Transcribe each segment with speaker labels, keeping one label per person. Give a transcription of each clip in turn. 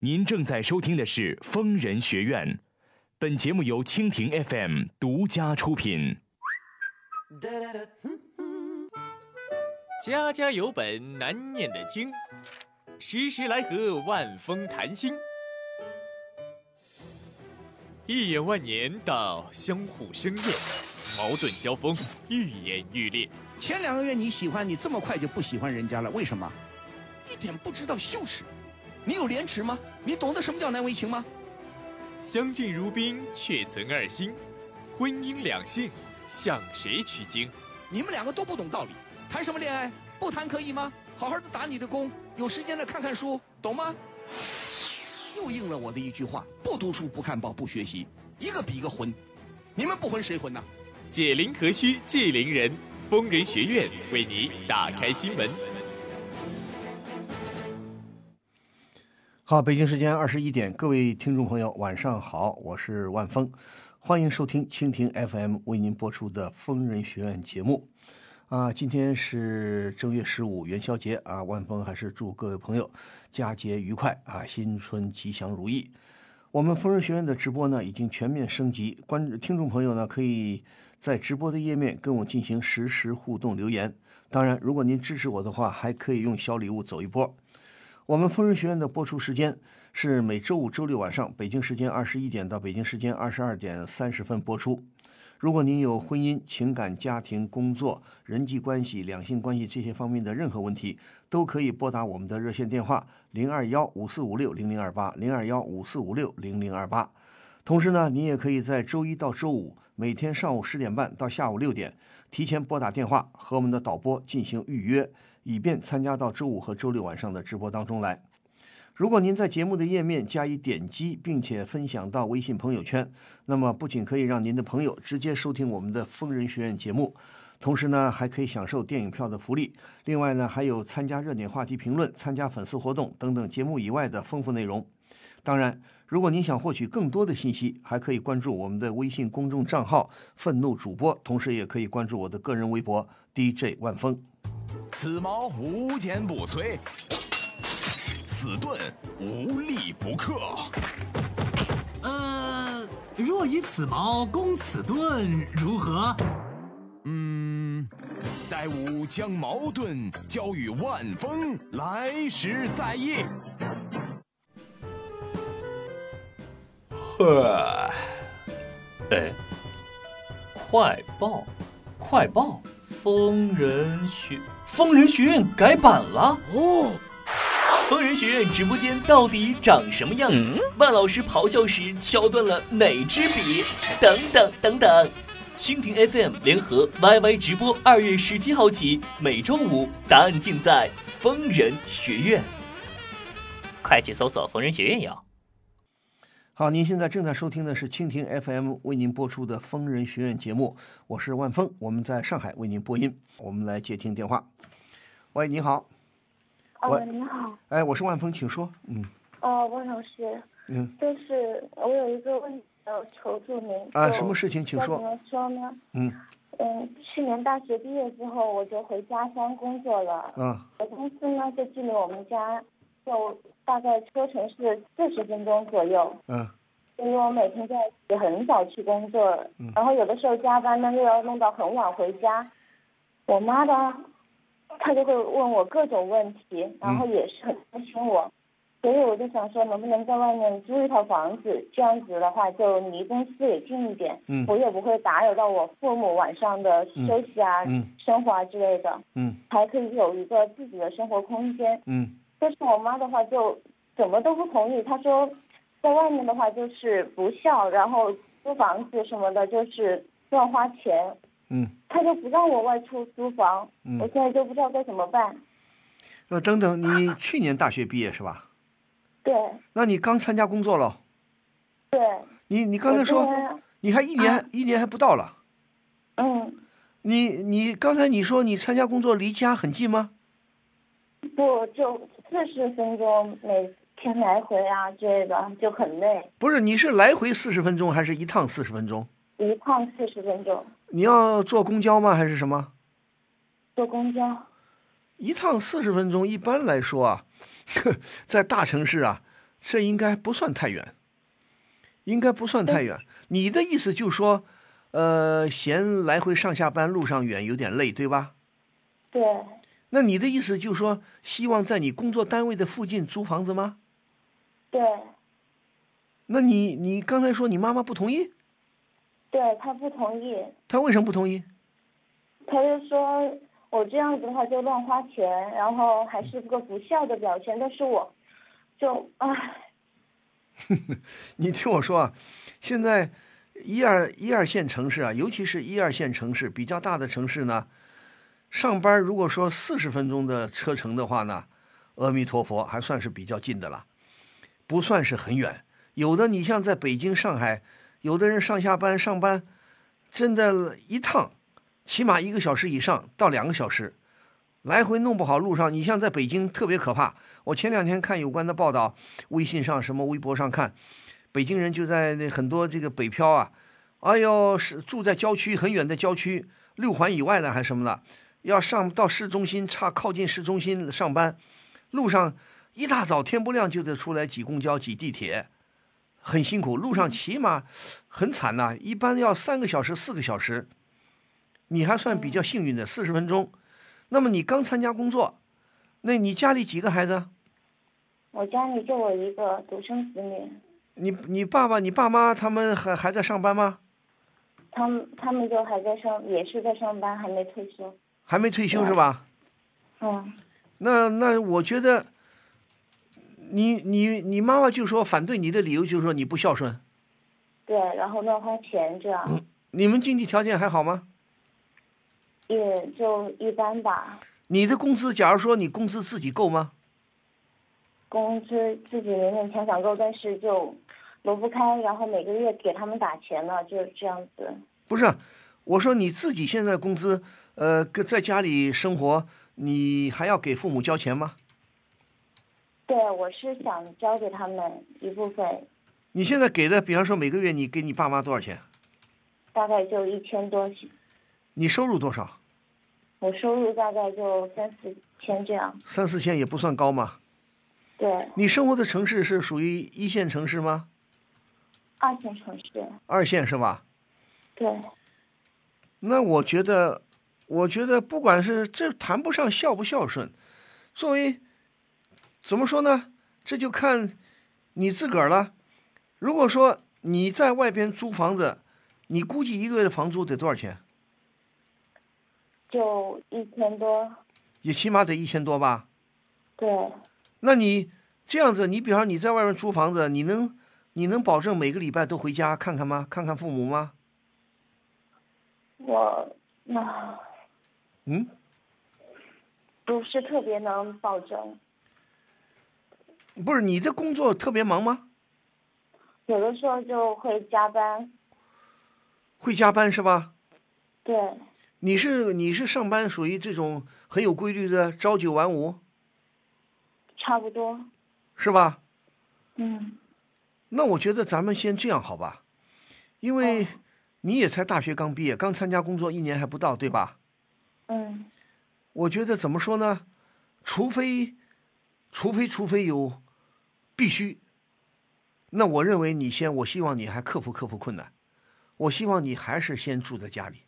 Speaker 1: 您正在收听的是《疯人学院》，本节目由蜻蜓 FM 独家出品。
Speaker 2: 家家有本难念的经，时时来和万峰谈心。一眼万年到相互生厌，矛盾交锋愈演愈烈。
Speaker 3: 前两个月你喜欢，你这么快就不喜欢人家了，为什么？一点不知道羞耻。你有廉耻吗？你懂得什么叫难为情吗？
Speaker 2: 相敬如宾，却存二心。婚姻两性，向谁取经？
Speaker 3: 你们两个都不懂道理，谈什么恋爱？不谈可以吗？好好的打你的工，有时间了看看书，懂吗？又应了我的一句话：不读书，不看报，不学习，一个比一个混。你们不混谁混呢？
Speaker 2: 解铃何须系铃人，疯人学院为你打开心门。
Speaker 4: 好，北京时间二十一点，各位听众朋友，晚上好，我是万峰，欢迎收听蜻蜓 FM 为您播出的疯人学院节目。啊，今天是正月十五元宵节啊，万峰还是祝各位朋友佳节愉快啊，新春吉祥如意。我们疯人学院的直播呢已经全面升级，观听众朋友呢可以在直播的页面跟我进行实时互动留言。当然，如果您支持我的话，还可以用小礼物走一波。我们疯人学院的播出时间是每周五、周六晚上，北京时间二十一点到北京时间二十二点三十分播出。如果您有婚姻、情感、家庭、工作、人际关系、两性关系这些方面的任何问题，都可以拨打我们的热线电话零二幺五四五六零零二八零二幺五四五六零零二八。同时呢，您也可以在周一到周五每天上午十点半到下午六点提前拨打电话和我们的导播进行预约。以便参加到周五和周六晚上的直播当中来。如果您在节目的页面加以点击，并且分享到微信朋友圈，那么不仅可以让您的朋友直接收听我们的疯人学院节目，同时呢还可以享受电影票的福利。另外呢还有参加热点话题评论、参加粉丝活动等等节目以外的丰富内容。当然，如果您想获取更多的信息，还可以关注我们的微信公众账号“愤怒主播”，同时也可以关注我的个人微博 DJ 万峰。
Speaker 1: 此矛无坚不摧，此盾无力不克。
Speaker 5: 呃，若以此矛攻此盾，如何？
Speaker 1: 嗯，待吾将矛盾交与万峰，来时再议。
Speaker 2: 呵，哎，快报，快报，疯人学。疯人学院改版了哦！疯人学院直播间到底长什么样？万老师咆哮时敲断了哪支笔？等等等等！蜻蜓 FM 联合 YY 直播，二月十七号起，每周五答案尽在疯人学院。快去搜索疯人学院哟！
Speaker 4: 好，您现在正在收听的是蜻蜓 FM 为您播出的疯人学院节目，我是万峰，我们在上海为您播音，我们来接听电话。喂，你好。
Speaker 6: 哦，你好。
Speaker 4: 哎，我是万峰，请说。嗯。
Speaker 6: 哦，万老师。
Speaker 4: 嗯。
Speaker 6: 就是我有一个问题要求助您。
Speaker 4: 啊，什么事情？请说。
Speaker 6: 怎么说呢？
Speaker 4: 嗯。
Speaker 6: 嗯，去年大学毕业之后，我就回家乡工作了。
Speaker 4: 嗯。
Speaker 6: 我公司呢，就距离我们家，就大概车程是四十分钟左右。
Speaker 4: 嗯。
Speaker 6: 所以我每天在也很早去工作，然后有的时候加班呢，又要弄到很晚回家。我妈呢，她就会问我各种问题，然后也是很担心我，所以我就想说，能不能在外面租一套房子？这样子的话，就离公司也近一点，
Speaker 4: 嗯，
Speaker 6: 我也不会打扰到我父母晚上的休息啊、生活啊之类的，
Speaker 4: 嗯，
Speaker 6: 还可以有一个自己的生活空间，
Speaker 4: 嗯。
Speaker 6: 但是我妈的话就怎么都不同意，她说，在外面的话就是不孝，然后租房子什么的，就是乱花钱。
Speaker 4: 嗯，
Speaker 6: 她就不让我外出租房，
Speaker 4: 嗯，
Speaker 6: 我现在就不知道该怎么办。
Speaker 4: 呃，等等，你去年大学毕业是吧？
Speaker 6: 对。
Speaker 4: 那你刚参加工作了？
Speaker 6: 对。
Speaker 4: 你你刚才说，你还一年一年还不到了。
Speaker 6: 嗯。
Speaker 4: 你你刚才你说你参加工作离家很近吗？
Speaker 6: 不，就四十分钟每天来回啊之类的，就很累。
Speaker 4: 不是，你是来回四十分钟，还是一趟四十分钟？
Speaker 6: 一趟四十分钟。
Speaker 4: 你要坐公交吗？还是什么？
Speaker 6: 坐公交。
Speaker 4: 一趟四十分钟，一般来说啊，在大城市啊，这应该不算太远，应该不算太远。你的意思就是说，呃，嫌来回上下班路上远有点累，对吧？
Speaker 6: 对，
Speaker 4: 那你的意思就是说，希望在你工作单位的附近租房子吗？
Speaker 6: 对，
Speaker 4: 那你你刚才说你妈妈不同意，
Speaker 6: 对她不同意，
Speaker 4: 她为什么不同意？
Speaker 6: 她就说我这样子的话就乱花钱，然后还是个不孝的表现，但是我就唉，
Speaker 4: 你听我说啊，现在一二一二线城市啊，尤其是一二线城市比较大的城市呢，上班如果说四十分钟的车程的话呢，阿弥陀佛，还算是比较近的了，不算是很远。有的你像在北京、上海，有的人上下班上班，真的，一趟起码一个小时以上到两个小时，来回弄不好路上，你像在北京特别可怕。我前两天看有关的报道，微信上什么微博上看，北京人就在那很多这个北漂啊，哎呦是住在郊区很远的郊区，六环以外的还是什么的，要上到市中心差靠近市中心上班，路上一大早天不亮就得出来挤公交挤地铁，很辛苦，路上起码很惨呐、一般要三个小时四个小时，你还算比较幸运的四十分钟。那么你刚参加工作，那你家里几个孩子？
Speaker 6: 我家里就我一个独生子女，
Speaker 4: 你你爸爸、你爸妈他们还还在上班吗？
Speaker 6: 他们他们就还在上，也是在上班，还没退休。
Speaker 4: 还没退休是吧？
Speaker 6: 嗯，
Speaker 4: 那那我觉得你，你你妈妈就说反对你的理由就是说你不孝顺。
Speaker 6: 对，然后乱花钱这样，
Speaker 4: 你们经济条件还好吗？
Speaker 6: 也就一般吧。
Speaker 4: 你的工资，假如说你工资自己够吗？
Speaker 6: 工资自己勉勉强强够，但是就挪不开，然后每个月给他们打钱了，就是这样子。
Speaker 4: 不是，我说你自己现在工资，呃，跟在家里生活，你还要给父母交钱吗？
Speaker 6: 对，我是想交给他们一部分，
Speaker 4: 你现在给的，比方说每个月你给你爸妈多少钱？
Speaker 6: 大概就一千多，
Speaker 4: 你收入多少？
Speaker 6: 我收入大概就三四千这样。
Speaker 4: 三四千也不算高嘛。
Speaker 6: 对，
Speaker 4: 你生活的城市是属于一线城市吗？
Speaker 6: 二线城市。
Speaker 4: 二线是吧？
Speaker 6: 对，
Speaker 4: 那我觉得，我觉得不管是这谈不上孝不孝顺，作为怎么说呢？这就看你自个儿了。如果说你在外边租房子，你估计一个月的房租得多少钱？
Speaker 6: 就一千多。
Speaker 4: 也起码得一千多吧？
Speaker 6: 对，
Speaker 4: 那你这样子，你比方说你在外面租房子，你能你能保证每个礼拜都回家看看吗？看看父母吗？
Speaker 6: 我那
Speaker 4: 嗯，
Speaker 6: 不是特别能保证，
Speaker 4: 不是你的工作特别忙吗？
Speaker 6: 有的时候就会加班。
Speaker 4: 会加班是吧？
Speaker 6: 对，
Speaker 4: 你是你是上班属于这种很有规律的朝九晚五
Speaker 6: 差不多。
Speaker 4: 是吧？
Speaker 6: 嗯，
Speaker 4: 那我觉得咱们先这样好吧，因为
Speaker 6: 哦
Speaker 4: 你也才大学刚毕业，刚参加工作一年还不到，对吧？
Speaker 6: 嗯，
Speaker 4: 我觉得怎么说呢？除非，除非除非有必须，那我认为你先，我希望你还克服克服困难，我希望你还是先住在家里，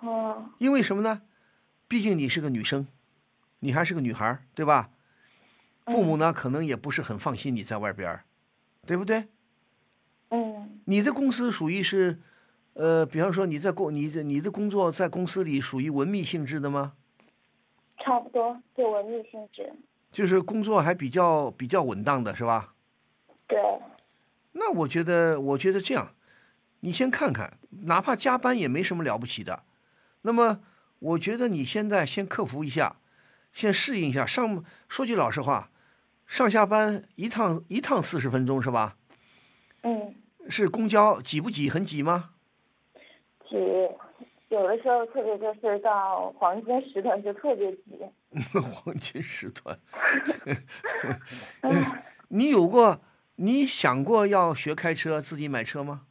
Speaker 6: 哦，
Speaker 4: 因为什么呢？毕竟你是个女生，你还是个女孩，对吧？父母呢，可能也不是很放心你在外边儿，对不对？
Speaker 6: 嗯，
Speaker 4: 你的公司属于是，呃，比方说你在工，你的你的工作在公司里属于文秘性质的吗？
Speaker 6: 差不多，就文秘性质。
Speaker 4: 就是工作还比较比较稳当的是吧？
Speaker 6: 对，
Speaker 4: 那我觉得，我觉得这样，你先看看，哪怕加班也没什么了不起的。那么，我觉得你现在先克服一下，先适应一下。上说句老实话，上下班一趟一趟四十分钟是吧？
Speaker 6: 嗯，
Speaker 4: 是公交挤不挤？很挤吗？
Speaker 6: 挤，有的时候特别就是到黄金时段就特别挤。
Speaker 4: 黄金时段。你有过，你想过要学开车，自己买车吗？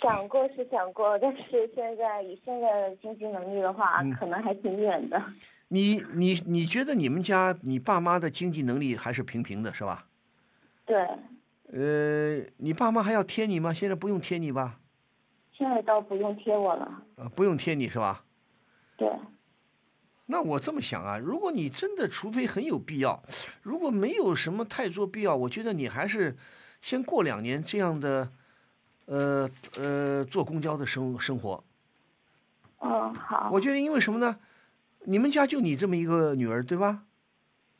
Speaker 6: 想过是想过，但是现在以现在的经济能力的话，
Speaker 4: 嗯
Speaker 6: 可能还挺远的。
Speaker 4: 你你你觉得你们家你爸妈的经济能力还是平平的，是吧？
Speaker 6: 对，
Speaker 4: 呃，你爸妈还要贴你吗？现在不用贴你吧？
Speaker 6: 现在倒不用贴我了。
Speaker 4: 呃，不用贴你是吧？
Speaker 6: 对，
Speaker 4: 那我这么想啊，如果你真的，除非很有必要，如果没有什么太多必要，我觉得你还是先过两年这样的，呃呃，坐公交的生生活。
Speaker 6: 嗯，好。
Speaker 4: 我觉得因为什么呢？你们家就你这么一个女儿，对吧？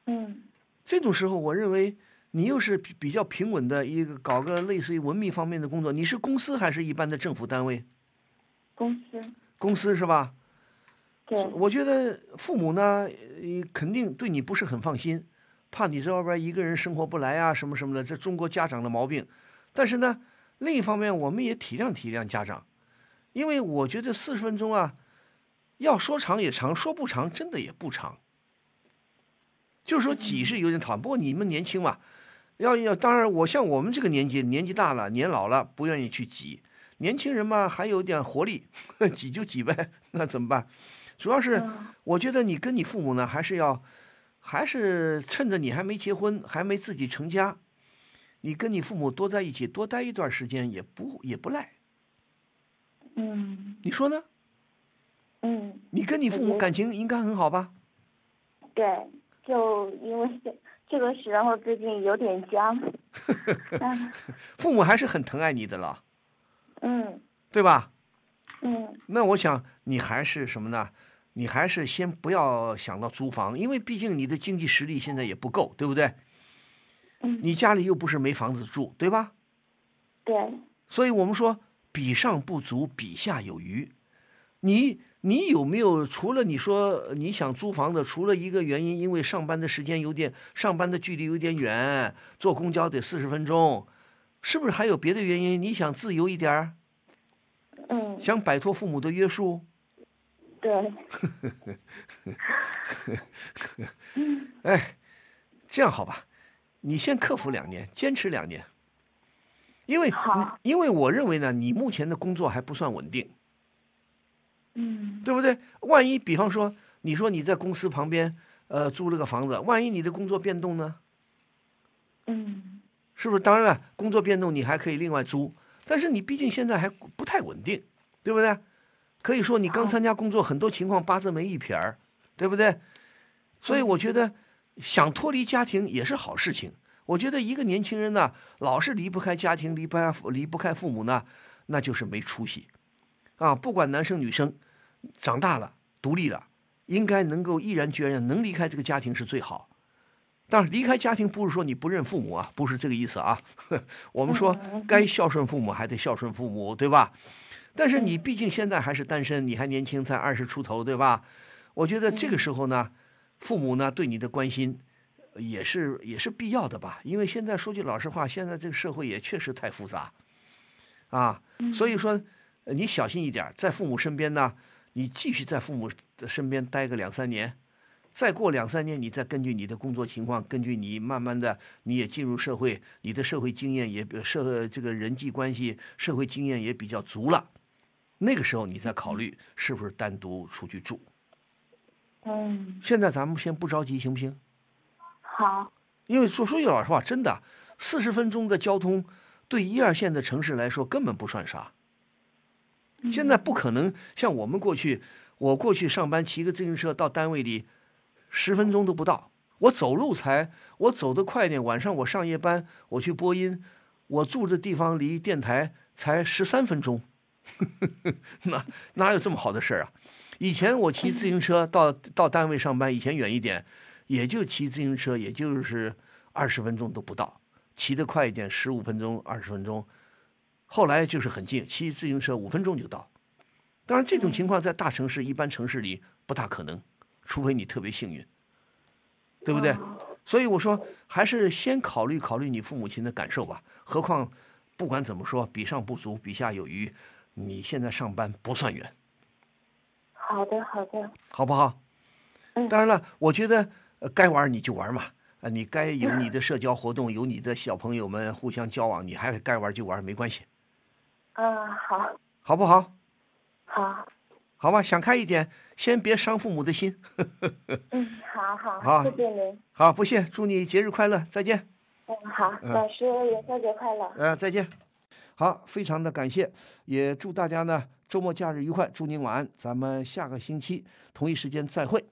Speaker 6: 嗯
Speaker 4: 这种时候，我认为你又是比比较平稳的一个，搞个类似于文秘方面的工作。你是公司还是一般的政府单位？
Speaker 6: 公司
Speaker 4: 公司是吧？
Speaker 6: 对，
Speaker 4: 我觉得父母呢，呃肯定对你不是很放心，怕你在外边一个人生活不来啊，什么什么的，这中国家长的毛病。但是呢，另一方面，我们也体谅体谅家长，因为我觉得四十分钟啊，要说长也长，说不长真的也不长。就是说挤是有点讨厌，不过你们年轻嘛，要要当然，我像我们这个年纪，年纪大了，年老了，不愿意去挤。年轻人嘛，还有点活力，挤就挤呗，那怎么办？主要是
Speaker 6: 嗯
Speaker 4: 我觉得你跟你父母呢，还是要，还是趁着你还没结婚，还没自己成家，你跟你父母多在一起，多待一段时间也不也不赖。
Speaker 6: 嗯
Speaker 4: 你说呢？
Speaker 6: 嗯，
Speaker 4: 你跟你父母感情应该很好吧？
Speaker 6: 对，就因为这这个时候最近有点僵。嗯
Speaker 4: 父母还是很疼爱你的了，
Speaker 6: 嗯
Speaker 4: 对吧？
Speaker 6: 嗯
Speaker 4: 那我想你还是什么呢？你还是先不要想到租房，因为毕竟你的经济实力现在也不够，对不对？
Speaker 6: 嗯，
Speaker 4: 你家里又不是没房子住，对吧？
Speaker 6: 对，
Speaker 4: 所以我们说比上不足，比下有余。你你有没有除了你说你想租房子，除了一个原因，因为上班的时间有点，上班的距离有点远，坐公交得四十分钟，是不是还有别的原因？你想自由一点儿，
Speaker 6: 嗯
Speaker 4: 想摆脱父母的约束？
Speaker 6: 对，
Speaker 4: 哎，这样好吧，你先克服两年，坚持两年，因为因为我认为呢，你目前的工作还不算稳定。
Speaker 6: 嗯
Speaker 4: 对不对？万一比方说，你说你在公司旁边，呃，租了个房子，万一你的工作变动呢？
Speaker 6: 嗯
Speaker 4: 是不是？当然了，工作变动你还可以另外租，但是你毕竟现在还不太稳定，对不对？可以说你刚参加工作，很多情况八字没一撇儿，对不对？所以我觉得想脱离家庭也是好事情。我觉得一个年轻人呢，老是离不开家庭，离不开离不开父母呢，那就是没出息啊！不管男生女生，长大了独立了，应该能够毅然决然能离开这个家庭是最好。当然，离开家庭不是说你不认父母啊，不是这个意思啊。我们说该孝顺父母还得孝顺父母，对吧？但是你毕竟现在还是单身，你还年轻，才二十出头，对吧？我觉得这个时候呢，父母呢对你的关心也是也是必要的吧。因为现在说句老实话，现在这个社会也确实太复杂啊，所以说呃你小心一点，在父母身边呢，你继续在父母的身边待个两三年。再过两三年，你再根据你的工作情况，根据你慢慢的，你也进入社会，你的社会经验也比社这个人际关系、社会经验也比较足了，那个时候你再考虑是不是单独出去住。
Speaker 6: 嗯，
Speaker 4: 现在咱们先不着急，行不行？
Speaker 6: 好，
Speaker 4: 因为说说句老实话，真的，四十分钟的交通对一二线的城市来说根本不算啥。现在不可能像我们过去，我过去上班骑个自行车到单位里，十分钟都不到。我走路才，我走得快点。晚上我上夜班，我去播音，我住的地方离电台才十三分钟，哪哪有这么好的事儿啊？以前我骑自行车到到单位上班，以前远一点，也就骑自行车，也就是二十分钟都不到，骑得快一点，十五分钟、二十分钟。后来就是很近，骑自行车五分钟就到。当然，这种情况在大城市、一般城市里不大可能，除非你特别幸运，对不对？所以我说，还是先考虑考虑你父母亲的感受吧。何况，不管怎么说，比上不足，比下有余。你现在上班不算远，
Speaker 6: 好的，好的，
Speaker 4: 好不好？
Speaker 6: 嗯
Speaker 4: 当然了，我觉得呃该玩你就玩嘛，啊，你该有你的社交活动，有你的小朋友们互相交往，你还是该玩就玩，没关系。
Speaker 6: 嗯，好，
Speaker 4: 好不好？
Speaker 6: 好，
Speaker 4: 好吧，想开一点，先别伤父母的心。
Speaker 6: 嗯，好好，
Speaker 4: 好
Speaker 6: 谢谢您。
Speaker 4: 好，不谢，祝你节日快乐，再见。
Speaker 6: 嗯，好，老师元宵节快乐。
Speaker 4: 呃，再见。好，非常的感谢，也祝大家呢周末假日愉快，祝您晚安，咱们下个星期同一时间再会。